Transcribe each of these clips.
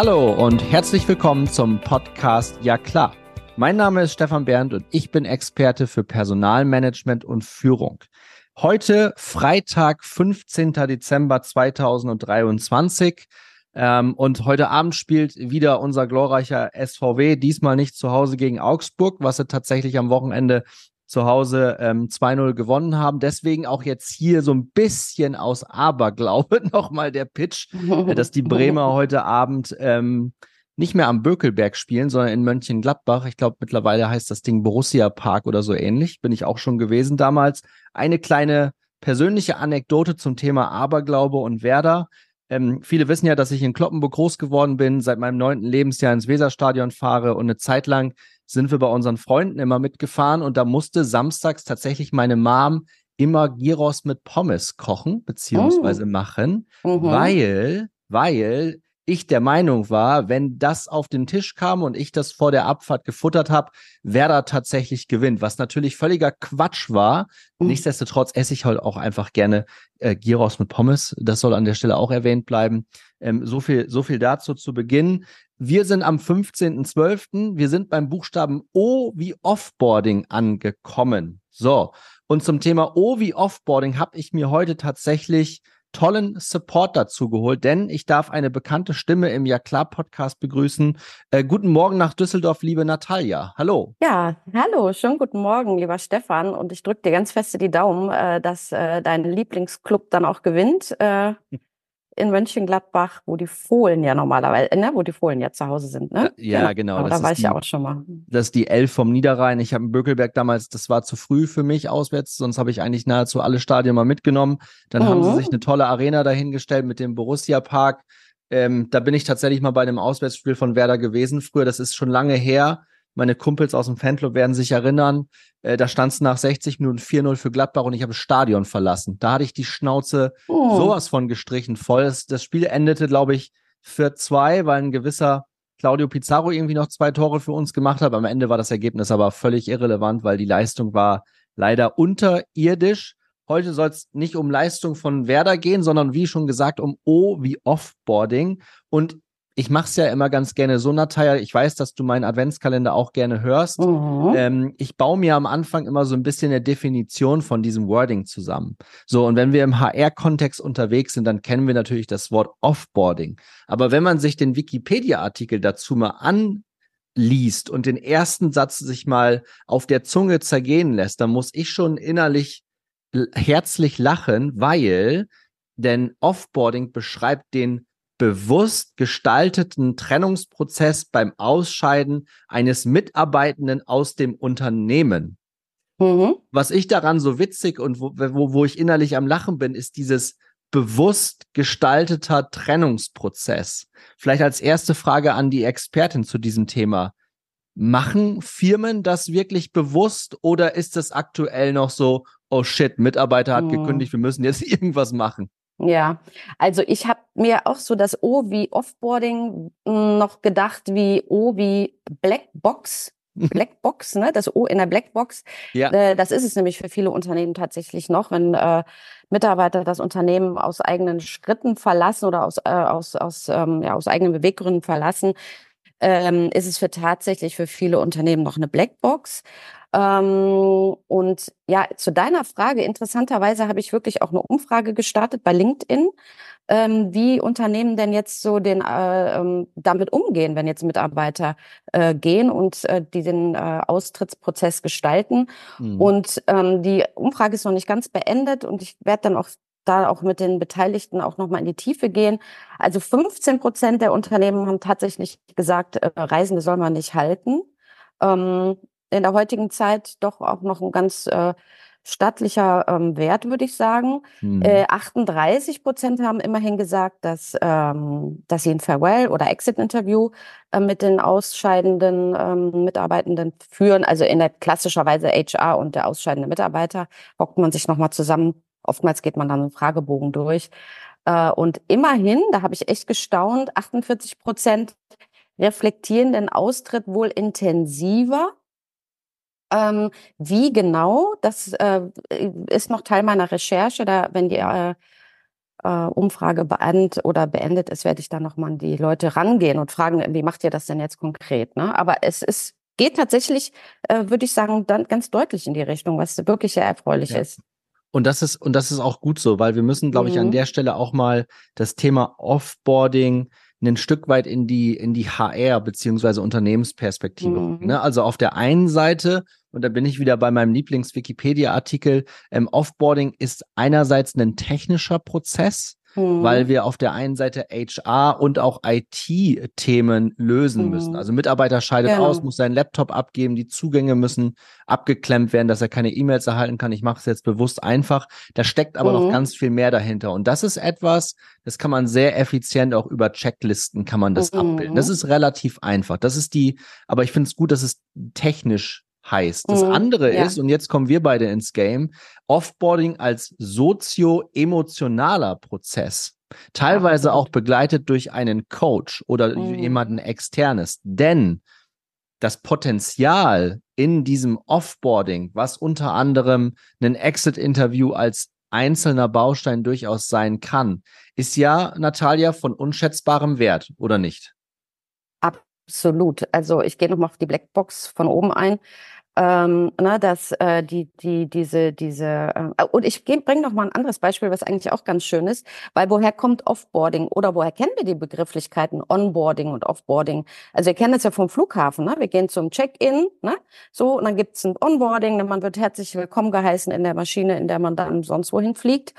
Hallo und herzlich willkommen zum Podcast Ja klar. Mein Name ist Stefan Bernd und ich bin Experte für Personalmanagement und Führung. Heute Freitag, 15. Dezember 2023. Ähm, und heute Abend spielt wieder unser glorreicher SVW, diesmal nicht zu Hause gegen Augsburg, was sie tatsächlich am Wochenende zu Hause ähm, 2-0 gewonnen haben. Deswegen auch jetzt hier so ein bisschen aus Aberglaube nochmal der Pitch, äh, dass die Bremer heute Abend ähm, nicht mehr am Bökelberg spielen, sondern in Mönchengladbach. Ich glaube, mittlerweile heißt das Ding Borussia Park oder so ähnlich. Bin ich auch schon gewesen damals. Eine kleine persönliche Anekdote zum Thema Aberglaube und Werder. Ähm, viele wissen ja, dass ich in Kloppenburg groß geworden bin, seit meinem neunten Lebensjahr ins Weserstadion fahre und eine Zeit lang sind wir bei unseren Freunden immer mitgefahren und da musste samstags tatsächlich meine Mom immer Gyros mit Pommes kochen beziehungsweise oh. machen, mhm. weil, weil ich der Meinung war, wenn das auf den Tisch kam und ich das vor der Abfahrt gefuttert habe, wer da tatsächlich gewinnt, was natürlich völliger Quatsch war. Mhm. Nichtsdestotrotz esse ich halt auch einfach gerne äh, Gyros mit Pommes. Das soll an der Stelle auch erwähnt bleiben. Ähm, so viel, so viel dazu zu Beginn. Wir sind am 15.12. Wir sind beim Buchstaben O wie Offboarding angekommen. So. Und zum Thema O wie Offboarding habe ich mir heute tatsächlich tollen Support dazu geholt, denn ich darf eine bekannte Stimme im Ja klar Podcast begrüßen. Äh, guten Morgen nach Düsseldorf, liebe Natalia. Hallo. Ja, hallo, schönen guten Morgen, lieber Stefan. Und ich drücke dir ganz feste die Daumen, äh, dass äh, dein Lieblingsclub dann auch gewinnt. Äh, in Mönchengladbach, wo die Fohlen ja normalerweise, ne, wo die Fohlen ja zu Hause sind, ne? Ja, genau. genau. Da war ich ja auch schon mal. Das ist die Elf vom Niederrhein. Ich habe in Bökelberg damals, das war zu früh für mich auswärts, sonst habe ich eigentlich nahezu alle Stadien mal mitgenommen. Dann mhm. haben sie mhm. sich eine tolle Arena dahingestellt mit dem Borussia Park. Ähm, da bin ich tatsächlich mal bei einem Auswärtsspiel von Werder gewesen früher. Das ist schon lange her. Meine Kumpels aus dem Fanclub werden sich erinnern. Äh, da stand es nach 60 Minuten 4-0 für Gladbach und ich habe das Stadion verlassen. Da hatte ich die Schnauze oh. sowas von gestrichen voll. Das, das Spiel endete, glaube ich, für zwei, weil ein gewisser Claudio Pizarro irgendwie noch zwei Tore für uns gemacht hat. Am Ende war das Ergebnis aber völlig irrelevant, weil die Leistung war leider unterirdisch. Heute soll es nicht um Leistung von Werder gehen, sondern wie schon gesagt um O wie Offboarding. Und ich mache es ja immer ganz gerne so, Natalia. Ich weiß, dass du meinen Adventskalender auch gerne hörst. Mhm. Ähm, ich baue mir am Anfang immer so ein bisschen eine Definition von diesem Wording zusammen. So, und wenn wir im HR-Kontext unterwegs sind, dann kennen wir natürlich das Wort Offboarding. Aber wenn man sich den Wikipedia-Artikel dazu mal anliest und den ersten Satz sich mal auf der Zunge zergehen lässt, dann muss ich schon innerlich herzlich lachen, weil denn Offboarding beschreibt den bewusst gestalteten Trennungsprozess beim Ausscheiden eines Mitarbeitenden aus dem Unternehmen. Mhm. Was ich daran so witzig und wo, wo, wo ich innerlich am Lachen bin, ist dieses bewusst gestalteter Trennungsprozess. Vielleicht als erste Frage an die Expertin zu diesem Thema. Machen Firmen das wirklich bewusst oder ist es aktuell noch so, oh shit, Mitarbeiter hat mhm. gekündigt, wir müssen jetzt irgendwas machen? Ja, also ich habe mir auch so das O wie Offboarding hm, noch gedacht, wie O wie Blackbox. Blackbox, ne? Das O in der Blackbox. Ja. Äh, das ist es nämlich für viele Unternehmen tatsächlich noch, wenn äh, Mitarbeiter das Unternehmen aus eigenen Schritten verlassen oder aus, äh, aus, aus, ähm, ja, aus eigenen Beweggründen verlassen, ähm, ist es für tatsächlich für viele Unternehmen noch eine Blackbox. Ähm, und ja, zu deiner Frage, interessanterweise habe ich wirklich auch eine Umfrage gestartet bei LinkedIn, ähm, wie Unternehmen denn jetzt so den äh, ähm, damit umgehen, wenn jetzt Mitarbeiter äh, gehen und äh, die den äh, Austrittsprozess gestalten. Mhm. Und ähm, die Umfrage ist noch nicht ganz beendet und ich werde dann auch da auch mit den Beteiligten auch nochmal in die Tiefe gehen. Also 15 Prozent der Unternehmen haben tatsächlich gesagt, äh, Reisende soll man nicht halten. Ähm, in der heutigen Zeit doch auch noch ein ganz äh, stattlicher ähm, Wert, würde ich sagen. Mhm. Äh, 38 Prozent haben immerhin gesagt, dass, ähm, dass sie ein Farewell- oder Exit-Interview äh, mit den ausscheidenden ähm, Mitarbeitenden führen. Also in der klassischerweise HR und der ausscheidende Mitarbeiter hockt man sich nochmal zusammen. Oftmals geht man dann einen Fragebogen durch. Äh, und immerhin, da habe ich echt gestaunt, 48 Prozent reflektieren den Austritt wohl intensiver ähm, wie genau, das äh, ist noch Teil meiner Recherche. Da, wenn die äh, äh, Umfrage beendet oder beendet ist, werde ich dann nochmal an die Leute rangehen und fragen, wie macht ihr das denn jetzt konkret? Ne? Aber es ist, geht tatsächlich, äh, würde ich sagen, dann ganz deutlich in die Richtung, was wirklich sehr erfreulich ja. ist. Und das ist, und das ist auch gut so, weil wir müssen, glaube ich, an mhm. der Stelle auch mal das Thema Offboarding ein Stück weit in die, in die HR beziehungsweise Unternehmensperspektive. Mhm. Ne? Also auf der einen Seite, und da bin ich wieder bei meinem Lieblings-Wikipedia-Artikel, ähm, Offboarding ist einerseits ein technischer Prozess, mhm. weil wir auf der einen Seite HR und auch IT-Themen lösen mhm. müssen. Also Mitarbeiter scheidet ja. aus, muss seinen Laptop abgeben, die Zugänge müssen abgeklemmt werden, dass er keine E-Mails erhalten kann. Ich mache es jetzt bewusst einfach. Da steckt aber mhm. noch ganz viel mehr dahinter. Und das ist etwas, das kann man sehr effizient auch über Checklisten kann man das abbilden. Das mhm. ist relativ einfach. Das ist die, aber ich finde es gut, dass es technisch heißt. Das mhm, andere ja. ist, und jetzt kommen wir beide ins Game, Offboarding als sozio-emotionaler Prozess. Teilweise auch begleitet durch einen Coach oder mhm. jemanden externes. Denn das Potenzial in diesem Offboarding, was unter anderem ein Exit-Interview als einzelner Baustein durchaus sein kann, ist ja, Natalia, von unschätzbarem Wert, oder nicht? Absolut. Also ich gehe nochmal auf die Blackbox von oben ein ähm, ne, dass äh, die, die, diese, diese, äh, und ich bringe noch mal ein anderes Beispiel, was eigentlich auch ganz schön ist, weil woher kommt Offboarding oder woher kennen wir die Begrifflichkeiten Onboarding und Offboarding? Also wir kennen das ja vom Flughafen, ne? wir gehen zum Check-in, ne? so, und dann gibt's ein Onboarding, man wird herzlich willkommen geheißen in der Maschine, in der man dann sonst wohin fliegt.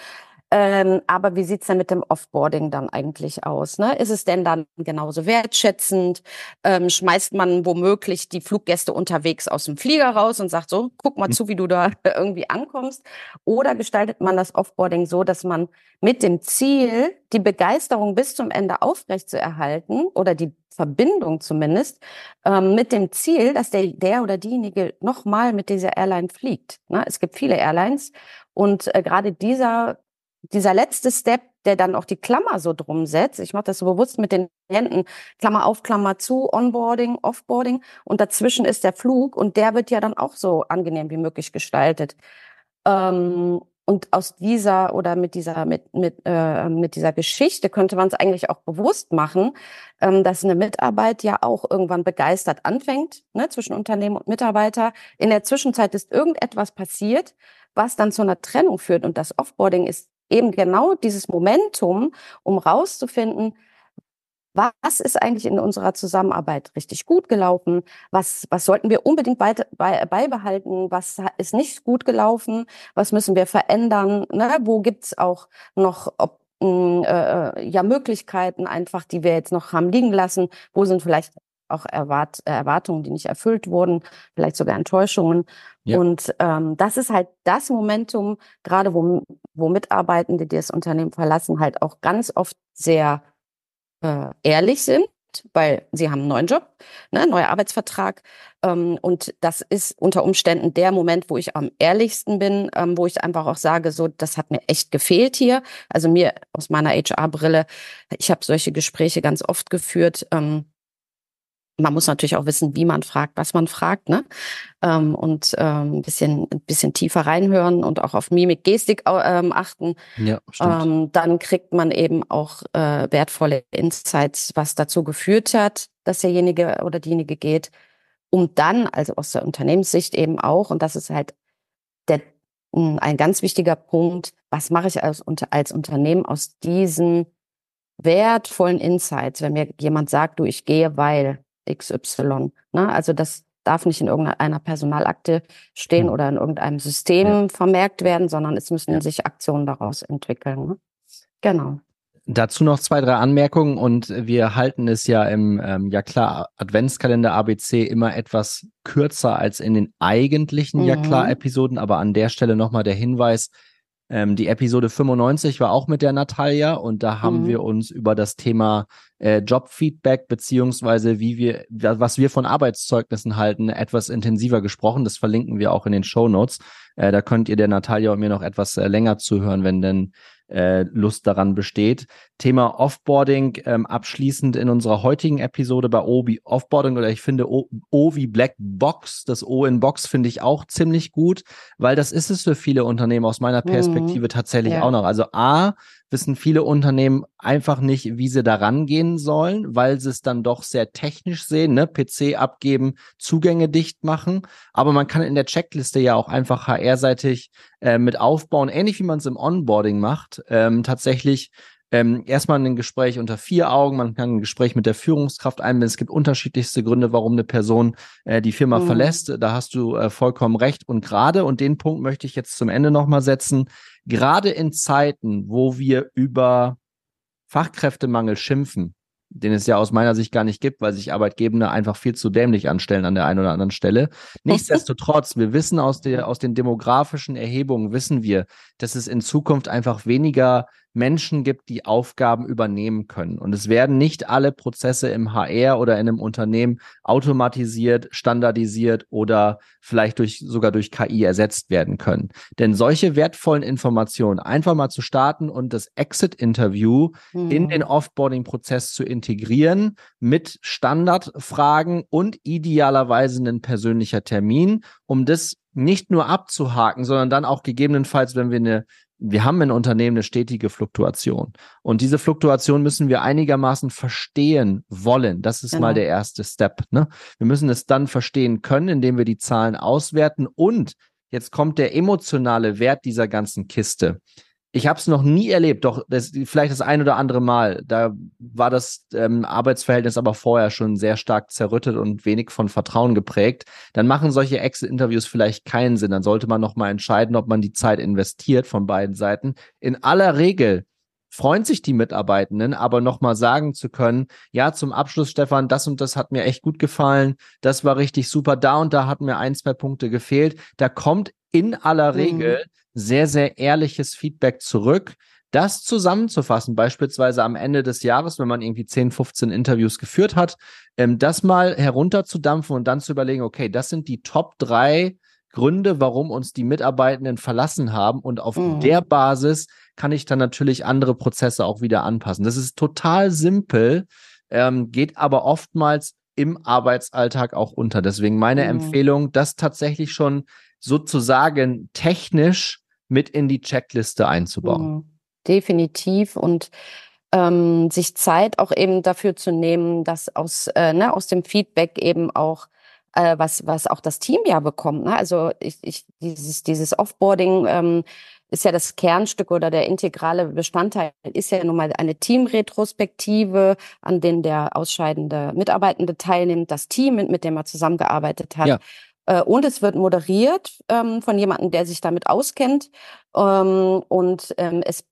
Ähm, aber wie sieht's denn mit dem Offboarding dann eigentlich aus? Ne? Ist es denn dann genauso wertschätzend? Ähm, schmeißt man womöglich die Fluggäste unterwegs aus dem Flieger raus und sagt so, guck mal hm. zu, wie du da irgendwie ankommst? Oder gestaltet man das Offboarding so, dass man mit dem Ziel, die Begeisterung bis zum Ende aufrecht zu erhalten oder die Verbindung zumindest, ähm, mit dem Ziel, dass der, der oder diejenige nochmal mit dieser Airline fliegt. Ne? Es gibt viele Airlines und äh, gerade dieser dieser letzte Step, der dann auch die Klammer so drum setzt, ich mache das so bewusst mit den Händen, Klammer auf, Klammer zu, Onboarding, Offboarding und dazwischen ist der Flug und der wird ja dann auch so angenehm wie möglich gestaltet. Ähm, und aus dieser oder mit dieser mit mit äh, mit dieser Geschichte könnte man es eigentlich auch bewusst machen, ähm, dass eine Mitarbeit ja auch irgendwann begeistert anfängt ne, zwischen Unternehmen und Mitarbeiter. In der Zwischenzeit ist irgendetwas passiert, was dann zu einer Trennung führt und das Offboarding ist eben genau dieses Momentum, um rauszufinden, was ist eigentlich in unserer Zusammenarbeit richtig gut gelaufen? Was, was sollten wir unbedingt bei, bei, beibehalten? Was ist nicht gut gelaufen? Was müssen wir verändern? Ne? Wo gibt's auch noch ob, hm, äh, äh, ja, Möglichkeiten einfach, die wir jetzt noch haben liegen lassen? Wo sind vielleicht auch Erwart Erwartungen, die nicht erfüllt wurden, vielleicht sogar Enttäuschungen. Ja. Und ähm, das ist halt das Momentum, gerade wo, wo Mitarbeitende, die das Unternehmen verlassen, halt auch ganz oft sehr äh, ehrlich sind, weil sie haben einen neuen Job, ne, neuer Arbeitsvertrag. Ähm, und das ist unter Umständen der Moment, wo ich am ehrlichsten bin, ähm, wo ich einfach auch sage, so, das hat mir echt gefehlt hier. Also mir aus meiner HR-Brille, ich habe solche Gespräche ganz oft geführt. Ähm, man muss natürlich auch wissen, wie man fragt, was man fragt, ne? Ähm, und ähm, ein bisschen, ein bisschen tiefer reinhören und auch auf Mimik, Gestik ähm, achten. Ja, stimmt. Ähm, dann kriegt man eben auch äh, wertvolle Insights, was dazu geführt hat, dass derjenige oder diejenige geht. Um dann, also aus der Unternehmenssicht eben auch, und das ist halt der, ein ganz wichtiger Punkt, was mache ich als, als Unternehmen aus diesen wertvollen Insights, wenn mir jemand sagt, du, ich gehe, weil XY. Ne? Also das darf nicht in irgendeiner Personalakte stehen mhm. oder in irgendeinem System ja. vermerkt werden, sondern es müssen ja. sich Aktionen daraus entwickeln. Ne? Genau. Dazu noch zwei, drei Anmerkungen und wir halten es ja im, ähm, ja klar, Adventskalender ABC immer etwas kürzer als in den eigentlichen mhm. Ja klar Episoden, aber an der Stelle nochmal der Hinweis, ähm, die Episode 95 war auch mit der Natalia und da haben mhm. wir uns über das Thema äh, Jobfeedback beziehungsweise wie wir, was wir von Arbeitszeugnissen halten, etwas intensiver gesprochen. Das verlinken wir auch in den Show Notes. Äh, da könnt ihr der Natalia und mir noch etwas äh, länger zuhören, wenn denn äh, Lust daran besteht. Thema Offboarding ähm, abschließend in unserer heutigen Episode bei O wie Offboarding oder ich finde O, o wie Black Box, das O in Box finde ich auch ziemlich gut, weil das ist es für viele Unternehmen aus meiner mhm. Perspektive mhm. tatsächlich ja. auch noch. Also A, wissen viele Unternehmen einfach nicht, wie sie da rangehen sollen, weil sie es dann doch sehr technisch sehen, ne? PC abgeben, Zugänge dicht machen. Aber man kann in der Checkliste ja auch einfach HR-seitig äh, mit aufbauen, ähnlich wie man es im Onboarding macht, ähm, tatsächlich ähm, erstmal ein Gespräch unter vier Augen, man kann ein Gespräch mit der Führungskraft einbinden. Es gibt unterschiedlichste Gründe, warum eine Person äh, die Firma mhm. verlässt. Da hast du äh, vollkommen recht. Und gerade, und den Punkt möchte ich jetzt zum Ende nochmal setzen, gerade in Zeiten, wo wir über Fachkräftemangel schimpfen, den es ja aus meiner Sicht gar nicht gibt, weil sich Arbeitgeber einfach viel zu dämlich anstellen an der einen oder anderen Stelle. Nichtsdestotrotz, wir wissen aus, der, aus den demografischen Erhebungen, wissen wir, dass es in Zukunft einfach weniger Menschen gibt, die Aufgaben übernehmen können. Und es werden nicht alle Prozesse im HR oder in einem Unternehmen automatisiert, standardisiert oder vielleicht durch, sogar durch KI ersetzt werden können. Denn solche wertvollen Informationen einfach mal zu starten und das Exit-Interview mhm. in den Offboarding-Prozess zu integrieren mit Standardfragen und idealerweise einen persönlicher Termin, um das nicht nur abzuhaken, sondern dann auch gegebenenfalls, wenn wir eine wir haben in Unternehmen eine stetige Fluktuation. Und diese Fluktuation müssen wir einigermaßen verstehen wollen. Das ist genau. mal der erste Step. Ne? Wir müssen es dann verstehen können, indem wir die Zahlen auswerten. Und jetzt kommt der emotionale Wert dieser ganzen Kiste ich habe es noch nie erlebt, doch das, vielleicht das ein oder andere Mal. Da war das ähm, Arbeitsverhältnis aber vorher schon sehr stark zerrüttet und wenig von Vertrauen geprägt. Dann machen solche Exit-Interviews vielleicht keinen Sinn. Dann sollte man noch mal entscheiden, ob man die Zeit investiert von beiden Seiten. In aller Regel freuen sich die Mitarbeitenden, aber nochmal sagen zu können, ja, zum Abschluss, Stefan, das und das hat mir echt gut gefallen, das war richtig super, da und da hat mir ein, zwei Punkte gefehlt. Da kommt in aller mhm. Sehr, sehr ehrliches Feedback zurück. Das zusammenzufassen, beispielsweise am Ende des Jahres, wenn man irgendwie 10, 15 Interviews geführt hat, ähm, das mal herunterzudampfen und dann zu überlegen, okay, das sind die Top drei Gründe, warum uns die Mitarbeitenden verlassen haben. Und auf mhm. der Basis kann ich dann natürlich andere Prozesse auch wieder anpassen. Das ist total simpel, ähm, geht aber oftmals im Arbeitsalltag auch unter. Deswegen meine mhm. Empfehlung, das tatsächlich schon sozusagen technisch mit in die Checkliste einzubauen. Mhm. Definitiv und ähm, sich Zeit auch eben dafür zu nehmen, dass aus, äh, ne, aus dem Feedback eben auch äh, was, was auch das Team ja bekommt. Ne? Also ich, ich, dieses, dieses Offboarding ähm, ist ja das Kernstück oder der integrale Bestandteil ist ja nun mal eine Teamretrospektive, an denen der ausscheidende Mitarbeitende teilnimmt, das Team, mit, mit dem er zusammengearbeitet hat. Ja. Äh, und es wird moderiert ähm, von jemandem, der sich damit auskennt. Ähm, und ähm, es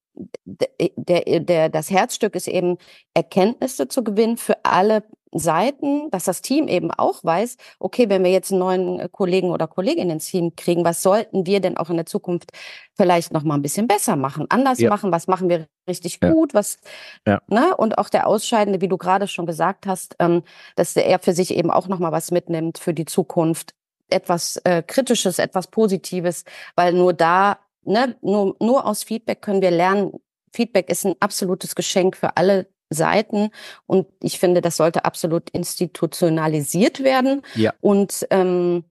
der, der, das Herzstück ist eben, Erkenntnisse zu gewinnen für alle Seiten, dass das Team eben auch weiß, okay, wenn wir jetzt einen neuen Kollegen oder Kollegin ins Team kriegen, was sollten wir denn auch in der Zukunft vielleicht noch mal ein bisschen besser machen, anders ja. machen, was machen wir richtig ja. gut, was, ja. ne, und auch der Ausscheidende, wie du gerade schon gesagt hast, ähm, dass er für sich eben auch noch mal was mitnimmt für die Zukunft, etwas äh, Kritisches, etwas Positives, weil nur da, ne, nur, nur aus Feedback können wir lernen. Feedback ist ein absolutes Geschenk für alle Seiten und ich finde, das sollte absolut institutionalisiert werden. Ja. Und ähm,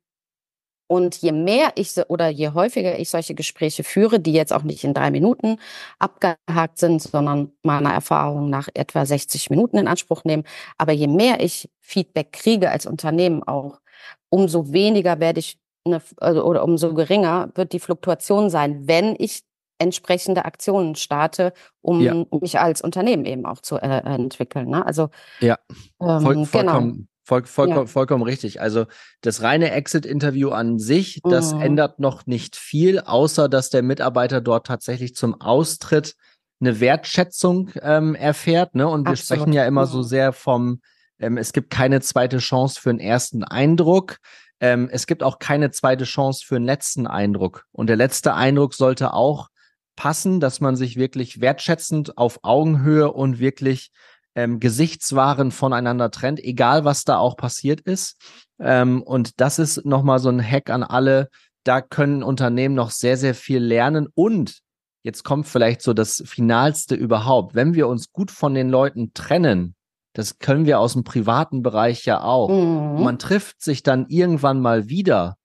und je mehr ich oder je häufiger ich solche Gespräche führe, die jetzt auch nicht in drei Minuten abgehakt sind, sondern meiner Erfahrung nach etwa 60 Minuten in Anspruch nehmen, aber je mehr ich Feedback kriege als Unternehmen auch, umso weniger werde ich eine, also, oder umso geringer wird die Fluktuation sein, wenn ich entsprechende Aktionen starte, um ja. mich als Unternehmen eben auch zu äh, entwickeln. Ne? Also ja, ähm, Voll, genau. vollkommen, genau. Voll, voll, ja. vollkommen richtig. Also das reine Exit-Interview an sich, das mhm. ändert noch nicht viel, außer dass der Mitarbeiter dort tatsächlich zum Austritt eine Wertschätzung ähm, erfährt. Ne? Und wir Absolut. sprechen ja immer mhm. so sehr vom ähm, es gibt keine zweite Chance für einen ersten Eindruck. Ähm, es gibt auch keine zweite Chance für einen letzten Eindruck. Und der letzte Eindruck sollte auch passen, dass man sich wirklich wertschätzend auf Augenhöhe und wirklich ähm, Gesichtswaren voneinander trennt, egal was da auch passiert ist. Ähm, und das ist nochmal so ein Hack an alle. Da können Unternehmen noch sehr, sehr viel lernen. Und jetzt kommt vielleicht so das Finalste überhaupt. Wenn wir uns gut von den Leuten trennen, das können wir aus dem privaten Bereich ja auch. Mhm. Man trifft sich dann irgendwann mal wieder.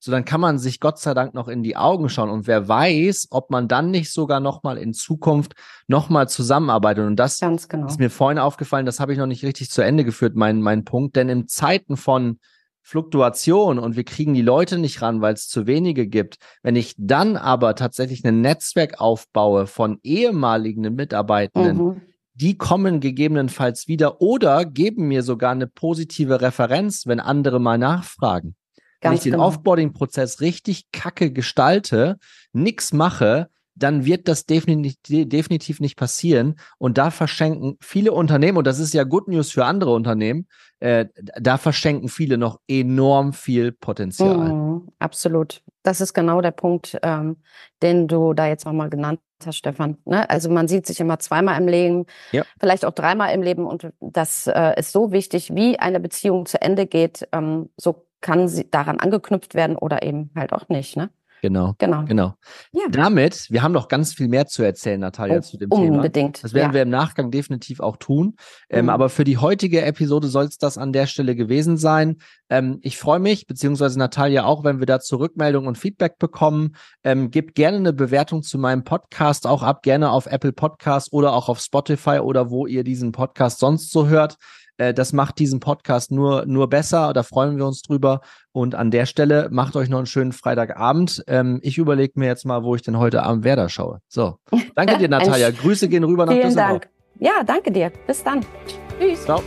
so dann kann man sich Gott sei Dank noch in die Augen schauen und wer weiß, ob man dann nicht sogar noch mal in Zukunft noch mal zusammenarbeitet und das genau. ist mir vorhin aufgefallen, das habe ich noch nicht richtig zu Ende geführt, mein mein Punkt, denn in Zeiten von Fluktuation und wir kriegen die Leute nicht ran, weil es zu wenige gibt. Wenn ich dann aber tatsächlich ein Netzwerk aufbaue von ehemaligen Mitarbeitenden, mhm. Die kommen gegebenenfalls wieder oder geben mir sogar eine positive Referenz, wenn andere mal nachfragen. Ganz wenn ich den genau. Offboarding-Prozess richtig kacke gestalte, nichts mache, dann wird das definitiv, definitiv nicht passieren. Und da verschenken viele Unternehmen, und das ist ja Good News für andere Unternehmen, äh, da verschenken viele noch enorm viel Potenzial. Mm, absolut. Das ist genau der Punkt, ähm, den du da jetzt nochmal genannt hast, Stefan. Ne? Also man sieht sich immer zweimal im Leben, ja. vielleicht auch dreimal im Leben. Und das äh, ist so wichtig, wie eine Beziehung zu Ende geht, ähm, so kann sie daran angeknüpft werden oder eben halt auch nicht. Ne? Genau. Genau. genau. Ja. Damit, wir haben noch ganz viel mehr zu erzählen, Natalia, oh, zu dem unbedingt. Thema. Unbedingt. Das werden ja. wir im Nachgang definitiv auch tun. Ähm, mhm. Aber für die heutige Episode soll es das an der Stelle gewesen sein. Ähm, ich freue mich, beziehungsweise Natalia auch, wenn wir da Rückmeldungen und Feedback bekommen. Ähm, gebt gerne eine Bewertung zu meinem Podcast auch ab, gerne auf Apple Podcast oder auch auf Spotify oder wo ihr diesen Podcast sonst so hört. Äh, das macht diesen Podcast nur, nur besser. Da freuen wir uns drüber. Und an der Stelle macht euch noch einen schönen Freitagabend. Ähm, ich überlege mir jetzt mal, wo ich denn heute Abend Werder schaue. So. Danke dir, Natalia. Grüße gehen rüber nach Vielen Düsseldorf. Dank. Ja, danke dir. Bis dann. Tschüss. Ciao.